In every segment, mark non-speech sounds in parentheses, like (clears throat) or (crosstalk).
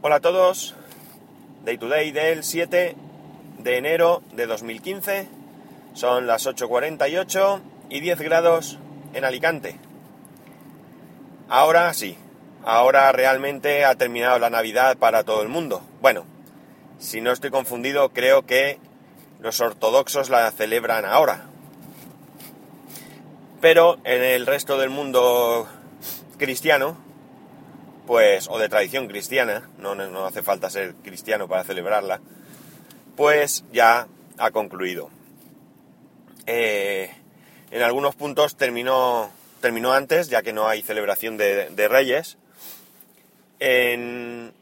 Hola a todos, Day to Day del 7 de enero de 2015, son las 8.48 y 10 grados en Alicante. Ahora sí, ahora realmente ha terminado la Navidad para todo el mundo. Bueno, si no estoy confundido, creo que los ortodoxos la celebran ahora. Pero en el resto del mundo cristiano, pues, o de tradición cristiana, no, no hace falta ser cristiano para celebrarla, pues ya ha concluido. Eh, en algunos puntos terminó, terminó antes, ya que no hay celebración de, de Reyes. En,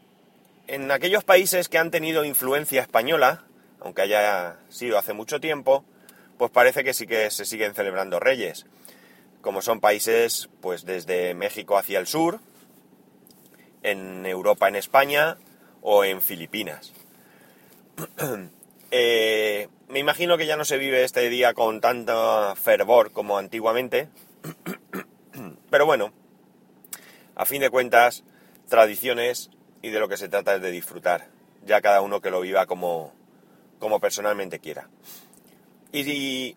en aquellos países que han tenido influencia española, aunque haya sido hace mucho tiempo, pues parece que sí que se siguen celebrando Reyes, como son países pues desde México hacia el sur, en Europa, en España o en Filipinas. (clears throat) Eh, me imagino que ya no se vive este día con tanto fervor como antiguamente, (clears throat) pero bueno, a fin de cuentas, tradiciones y de lo que se trata es de disfrutar, ya cada uno que lo viva como, como personalmente quiera. Y si,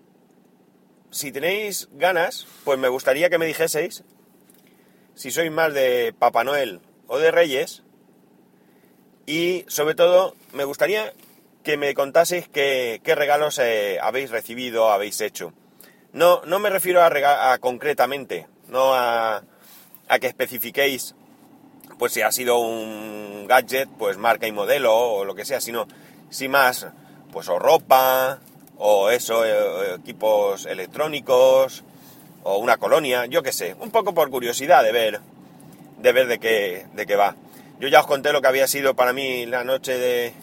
si tenéis ganas, pues me gustaría que me dijeseis si sois más de Papá Noel o de Reyes. Y sobre todo, me gustaría que me contaseis qué, regalos eh, habéis recibido, habéis hecho. No, no me refiero a, a concretamente, no a, a, que especifiquéis, pues si ha sido un gadget, pues marca y modelo o lo que sea, sino, si más, pues o ropa, o eso, eh, equipos electrónicos, o una colonia, yo qué sé, un poco por curiosidad de ver de ver de qué, de qué va. Yo ya os conté lo que había sido para mí la noche de,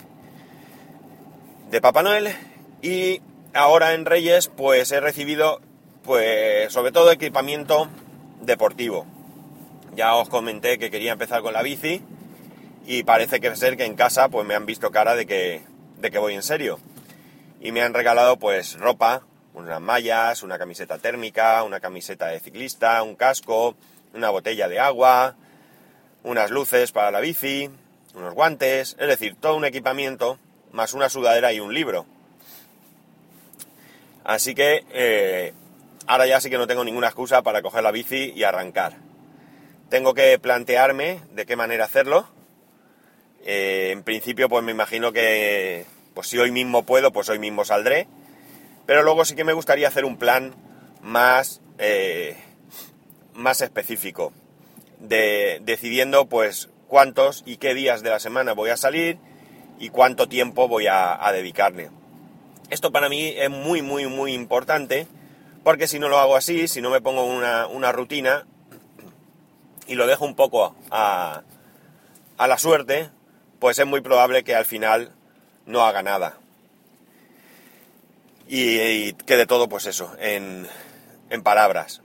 de Papá Noel y ahora en Reyes pues he recibido pues sobre todo equipamiento deportivo. Ya os comenté que quería empezar con la bici y parece que ser que en casa pues me han visto cara de que, de que voy en serio. Y me han regalado pues ropa, unas mallas, una camiseta térmica, una camiseta de ciclista, un casco, una botella de agua, unas luces para la bici, unos guantes, es decir, todo un equipamiento, más una sudadera y un libro. Así que eh, ahora ya sí que no tengo ninguna excusa para coger la bici y arrancar. Tengo que plantearme de qué manera hacerlo. Eh, en principio, pues me imagino que pues si hoy mismo puedo, pues hoy mismo saldré. Pero luego sí que me gustaría hacer un plan más, eh, más específico de, decidiendo pues cuántos y qué días de la semana voy a salir y cuánto tiempo voy a, dedicarle. Esto para mí es muy, muy, muy importante porque si no lo hago así, si no me pongo una, una rutina y lo dejo un poco a, a la suerte, pues es muy probable que al final no haga nada. Y, y quede todo pues eso, en, en palabras.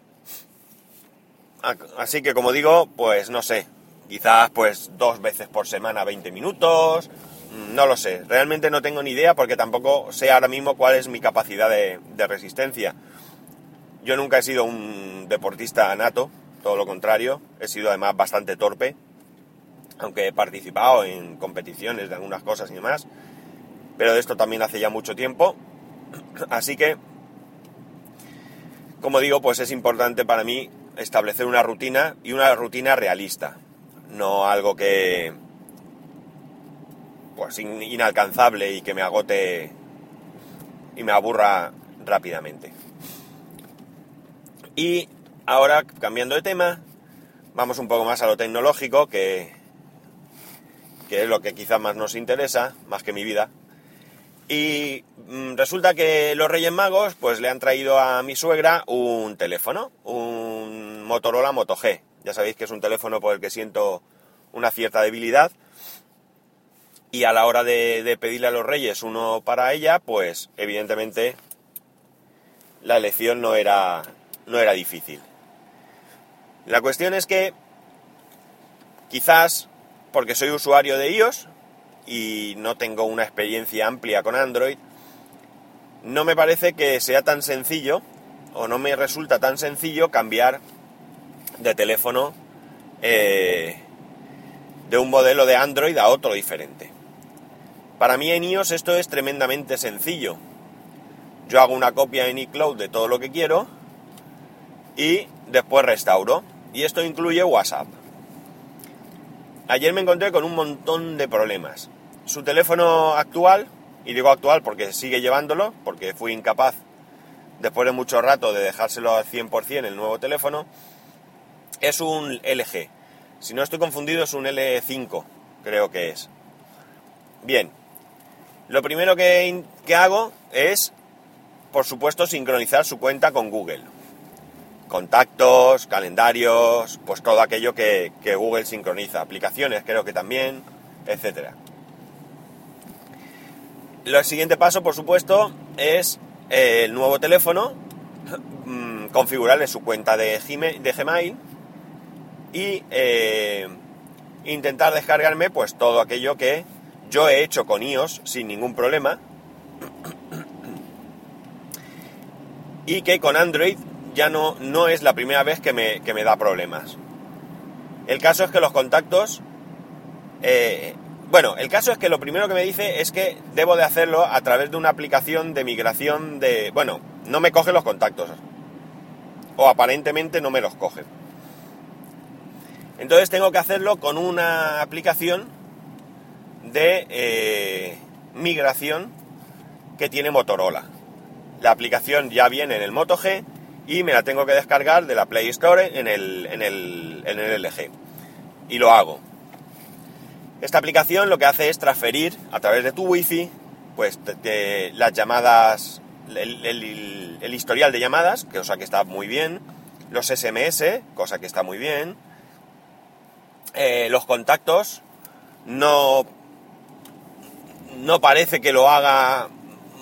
Así que como digo, pues no sé, quizás pues dos veces por semana 20 minutos, mm, no lo sé, realmente no tengo ni idea porque tampoco sé ahora mismo cuál es mi capacidad de, resistencia. Yo nunca he sido un deportista nato, todo lo contrario, he sido además bastante torpe, aunque he participado en competiciones de algunas cosas y demás, pero de esto también hace ya mucho tiempo, (clears throat) así que, como digo, pues es importante para mí establecer una rutina y una rutina realista, no algo que pues inalcanzable y que me agote y me aburra rápidamente. Y ahora, cambiando de tema, vamos un poco más a lo tecnológico, que, que es lo que quizás más nos interesa, más que mi vida. Y mm, resulta que los Reyes Magos pues le han traído a mi suegra un teléfono, un Motorola Moto G. Ya sabéis que es un teléfono por el que siento una cierta debilidad. Y a la hora de, pedirle a los Reyes uno para ella, pues evidentemente la elección no era, no era difícil. La cuestión es que quizás porque soy usuario de iOS, y no tengo una experiencia amplia con Android, no me parece que sea tan sencillo o no me resulta tan sencillo cambiar de teléfono eh, de un modelo de Android a otro diferente. Para mí en iOS esto es tremendamente sencillo. Yo hago una copia en iCloud de todo lo que quiero y después restauro. Y esto incluye WhatsApp. Ayer me encontré con un montón de problemas. Su teléfono actual, y digo actual porque sigue llevándolo, porque fui incapaz después de mucho rato de dejárselo al 100% el nuevo teléfono, es un LG. Si no estoy confundido es un L5, creo que es. Bien, lo primero que, hago es, por supuesto, sincronizar su cuenta con Google. Contactos, calendarios, pues todo aquello que, Google sincroniza. Aplicaciones creo que también, etc. El siguiente paso, por supuesto, es eh, el nuevo teléfono, mm, configurarle su cuenta de Gmail, y eh, intentar descargarme pues todo aquello que yo he hecho con iOS sin ningún problema y que con Android ya no, no es la primera vez que me, da problemas. El caso es que los contactos... Eh, bueno, el caso es que lo primero que me dice es que debo de hacerlo a través de una aplicación de migración de... Bueno, no me coge los contactos. O aparentemente no me los coge. Entonces tengo que hacerlo con una aplicación de eh, migración que tiene Motorola. La aplicación ya viene en el Moto G y me la tengo que descargar de la Play Store en el, en el, en el LG. Y lo hago. Esta aplicación lo que hace es transferir a través de tu wifi pues las llamadas, el, historial de llamadas, cosa que está muy bien, los SMS, cosa que está muy bien, eh, los contactos, no, no parece que lo haga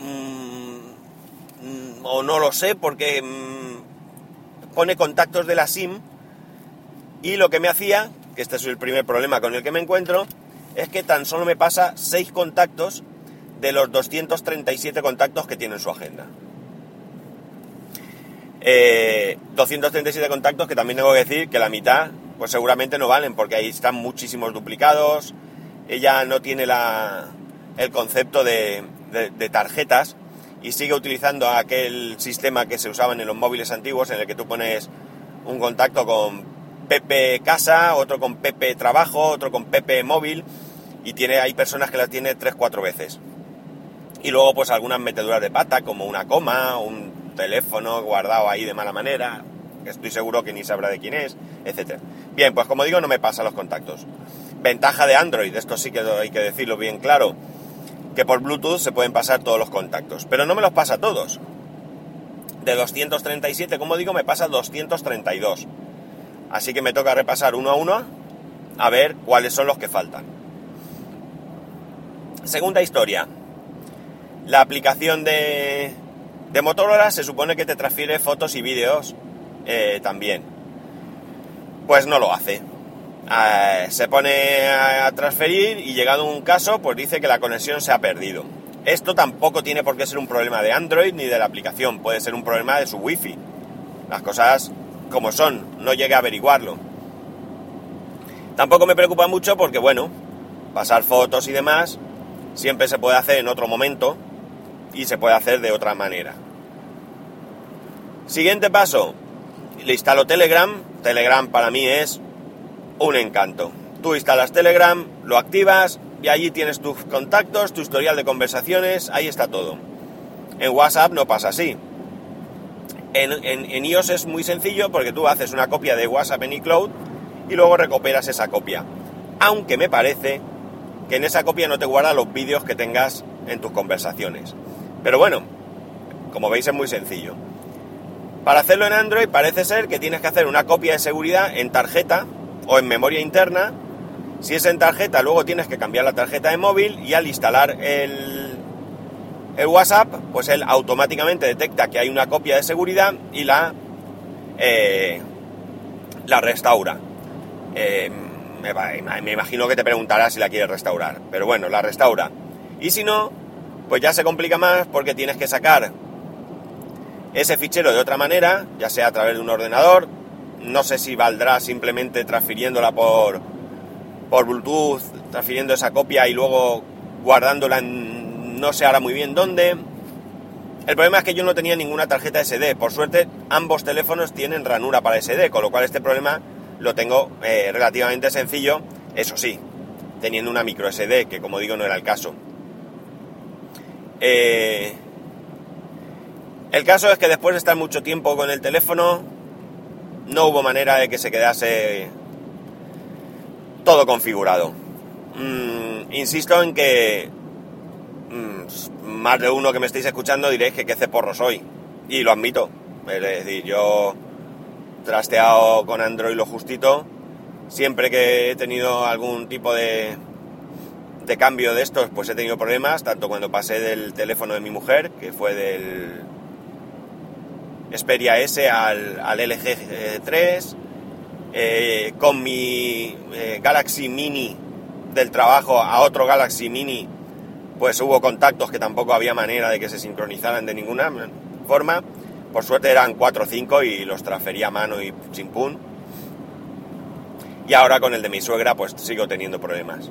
mm, o no lo sé porque mm, pone contactos de la SIM y lo que me hacía, que este es el primer problema con el que me encuentro, es que tan solo me pasa 6 contactos de los 237 contactos que tiene en su agenda. 237 eh, contactos que también tengo que decir que la mitad pues seguramente no valen porque ahí están muchísimos duplicados. Ella no tiene la, el concepto de, de, tarjetas y sigue utilizando aquel sistema que se usaba en los móviles antiguos en el que tú pones un contacto con Pepe Casa, otro con Pepe Trabajo, otro con Pepe Móvil y tiene, hay personas que las tiene 3-4 veces. Y luego pues algunas meteduras de pata como una coma, un teléfono guardado ahí de mala manera, estoy seguro que ni sabrá de quién es, etc. Bien, pues como digo no me pasa los contactos. Ventaja de Android, esto sí que hay que decirlo bien claro, que por Bluetooth se pueden pasar todos los contactos, pero no me los pasa todos. De 237, como digo, me pasa 232. Así que me toca repasar uno a uno a ver cuáles son los que faltan. Segunda historia. La aplicación de, de Motorola se supone que te transfiere fotos y vídeos eh, también. Pues no lo hace. Eh, se pone a transferir y llegado un caso, pues dice que la conexión se ha perdido. Esto tampoco tiene por qué ser un problema de Android ni de la aplicación, puede ser un problema de su wifi. Las cosas como son, no llegué a averiguarlo. Tampoco me preocupa mucho porque, bueno, pasar fotos y demás siempre se puede hacer en otro momento y se puede hacer de otra manera. Siguiente paso, le instalo Telegram. Telegram para mí es un encanto. Tú instalas Telegram, lo activas y allí tienes tus contactos, tu historial de conversaciones, ahí está todo. En WhatsApp no pasa así. En, iOS es muy sencillo porque tú haces una copia de WhatsApp en iCloud y luego recuperas esa copia. Aunque me parece que en esa copia no te guarda los vídeos que tengas en tus conversaciones. Pero bueno, como veis es muy sencillo. Para hacerlo en Android parece ser que tienes que hacer una copia de seguridad en tarjeta o en memoria interna. Si es en tarjeta, luego tienes que cambiar la tarjeta de móvil y al instalar el WhatsApp, pues él automáticamente detecta que hay una copia de seguridad y la, eh, la restaura. Eh, me, imagino que te preguntará si la quieres restaurar, pero bueno, la restaura. Y si no, pues ya se complica más porque tienes que sacar ese fichero de otra manera, ya sea a través de un ordenador, no sé si valdrá simplemente transfiriéndola por, por Bluetooth, transfiriendo esa copia y luego guardándola en no sé ahora muy bien dónde. El problema es que yo no tenía ninguna tarjeta SD. Por suerte, ambos teléfonos tienen ranura para SD, con lo cual este problema lo tengo eh, relativamente sencillo. Eso sí, teniendo una micro SD, que como digo no era el caso. Eh, el caso es que después de estar mucho tiempo con el teléfono, no hubo manera de que se quedase todo configurado. Mm, insisto en que mm, más de uno que me estáis escuchando diréis que qué ceporro soy. Y lo admito. Es decir, yo trasteado con Android lo justito. Siempre que he tenido algún tipo de, de cambio de estos, pues he tenido problemas, tanto cuando pasé del teléfono de mi mujer, que fue del Xperia S al, LG 3, eh, con mi eh, Galaxy Mini del trabajo a otro Galaxy Mini, pues hubo contactos que tampoco había manera de que se sincronizaran de ninguna forma. Por suerte eran 4 o 5 y los transfería a mano y sin pun. Y ahora con el de mi suegra pues sigo teniendo problemas.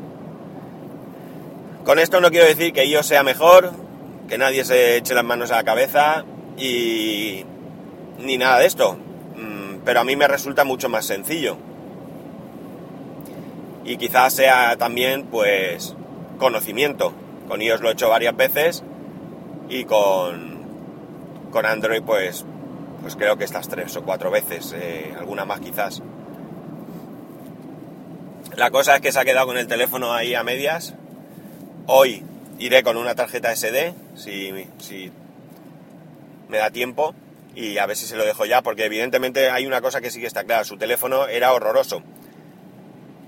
Con esto no quiero decir que yo sea mejor, que nadie se eche las manos a la cabeza y ni nada de esto. Mm, pero a mí me resulta mucho más sencillo. Y quizás sea también pues conocimiento. Con iOS lo he hecho varias veces y con con Android, pues, pues creo que estas tres o cuatro veces, eh, alguna más quizás. La cosa es que se ha quedado con el teléfono ahí a medias. Hoy iré con una tarjeta SD, si, si me da tiempo, y a ver si se lo dejo ya, porque evidentemente hay una cosa que sí que está clara, su teléfono era horroroso.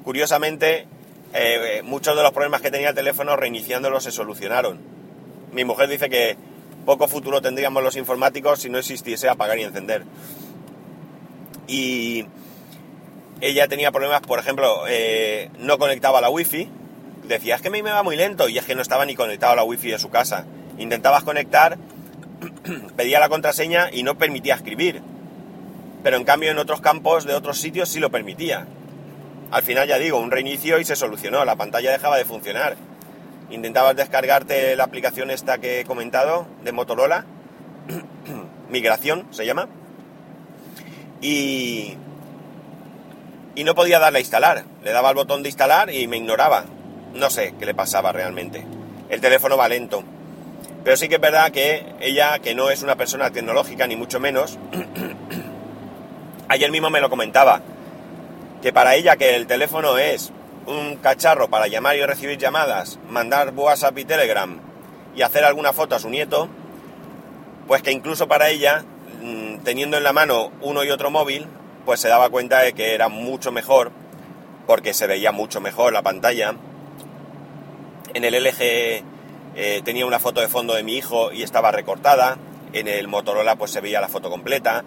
Curiosamente, eh, muchos de los problemas que tenía el teléfono reiniciándolo se solucionaron. Mi mujer dice que poco futuro tendríamos los informáticos si no existiese apagar y encender. Y ella tenía problemas, por ejemplo, eh, no conectaba la wifi. Decía, es que a mí me va muy lento y es que no estaba ni conectado a la wifi de su casa. Intentabas conectar, (clears throat) pedía la contraseña y no permitía escribir. Pero en cambio en otros campos de otros sitios sí lo permitía. Al final ya digo, un reinicio y se solucionó, la pantalla dejaba de funcionar intentabas descargarte la aplicación esta que he comentado de Motorola, (clears throat) Migración se llama, y, y no podía darle a instalar. Le daba el botón de instalar y me ignoraba. No sé qué le pasaba realmente. El teléfono va lento. Pero sí que es verdad que ella, que no es una persona tecnológica ni mucho menos, (clears throat) ayer mismo me lo comentaba, que para ella que el teléfono es un cacharro para llamar y recibir llamadas, mandar WhatsApp y Telegram y hacer alguna foto a su nieto, pues que incluso para ella, mm, teniendo en la mano uno y otro móvil, pues se daba cuenta de que era mucho mejor, porque se veía mucho mejor la pantalla. En el LG eh, tenía una foto de fondo de mi hijo y estaba recortada, en el Motorola pues se veía la foto completa,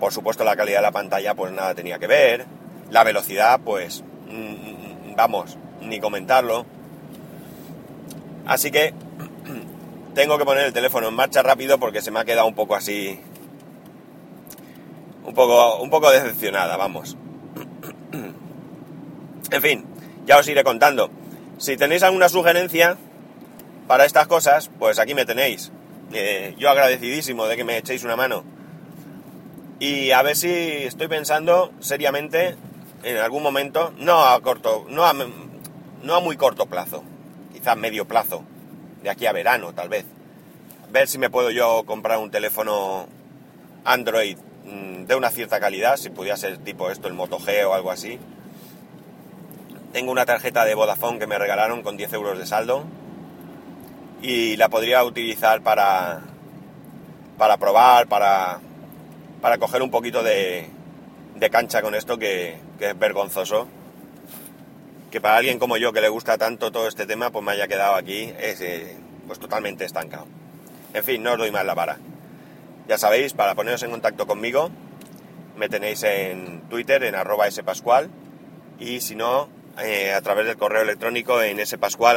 por supuesto la calidad de la pantalla pues nada tenía que ver, la velocidad pues mm, vamos, ni comentarlo. Así que (clears throat) tengo que poner el teléfono en marcha rápido porque se me ha quedado un poco así, un poco, un poco decepcionada, vamos. (clears throat) En fin, ya os iré contando. Si tenéis alguna sugerencia para estas cosas, pues aquí me tenéis. Eh, yo agradecidísimo de que me echéis una mano. Y a ver si estoy pensando seriamente en algún momento, no a corto, no a, no a muy corto plazo, quizás medio plazo, de aquí a verano tal vez, ver si me puedo yo comprar un teléfono Android mm, de una cierta calidad, si pudiera ser tipo esto, el Moto G o algo así. Tengo una tarjeta de Vodafone que me regalaron con 10 euros de saldo y la podría utilizar para, para probar, para, para coger un poquito de, de cancha con esto que, es vergonzoso. Que para alguien como yo que le gusta tanto todo este tema, pues me haya quedado aquí es, eh, pues totalmente estancado. En fin, no os doy más la vara. Ya sabéis, para poneros en contacto conmigo, me tenéis en Twitter, en arroba spascual, y si no, eh, a través del correo electrónico en spascual.